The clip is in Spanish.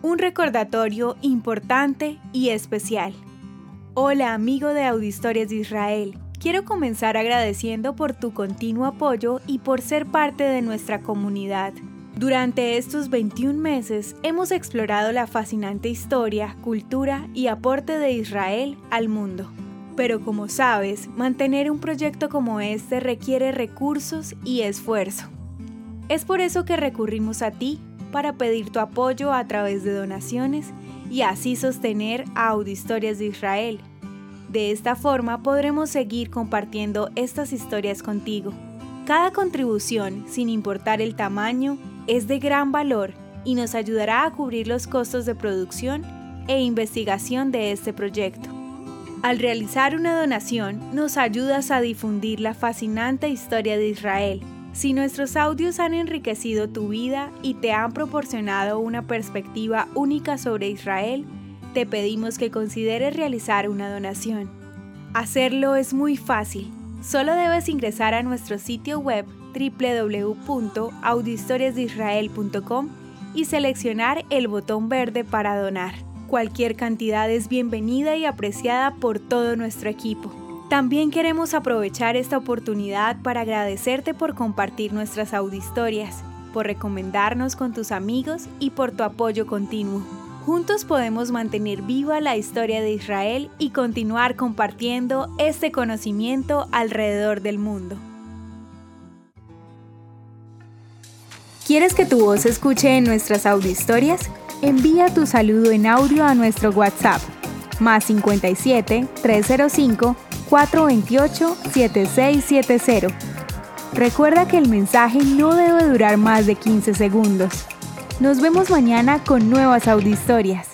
un recordatorio importante y especial. Hola amigo de Audistorias de Israel, quiero comenzar agradeciendo por tu continuo apoyo y por ser parte de nuestra comunidad. Durante estos 21 meses hemos explorado la fascinante historia, cultura y aporte de Israel al mundo. Pero como sabes, mantener un proyecto como este requiere recursos y esfuerzo. Es por eso que recurrimos a ti para pedir tu apoyo a través de donaciones y así sostener a Audistorias de Israel. De esta forma podremos seguir compartiendo estas historias contigo. Cada contribución, sin importar el tamaño, es de gran valor y nos ayudará a cubrir los costos de producción e investigación de este proyecto. Al realizar una donación, nos ayudas a difundir la fascinante historia de Israel si nuestros audios han enriquecido tu vida y te han proporcionado una perspectiva única sobre Israel, te pedimos que consideres realizar una donación. Hacerlo es muy fácil. Solo debes ingresar a nuestro sitio web www.audiohistoriasdeisrael.com y seleccionar el botón verde para donar. Cualquier cantidad es bienvenida y apreciada por todo nuestro equipo. También queremos aprovechar esta oportunidad para agradecerte por compartir nuestras audiohistorias, por recomendarnos con tus amigos y por tu apoyo continuo. Juntos podemos mantener viva la historia de Israel y continuar compartiendo este conocimiento alrededor del mundo. ¿Quieres que tu voz escuche en nuestras audiohistorias? Envía tu saludo en audio a nuestro WhatsApp más 57 305 428-7670. Recuerda que el mensaje no debe durar más de 15 segundos. Nos vemos mañana con nuevas audiohistorias.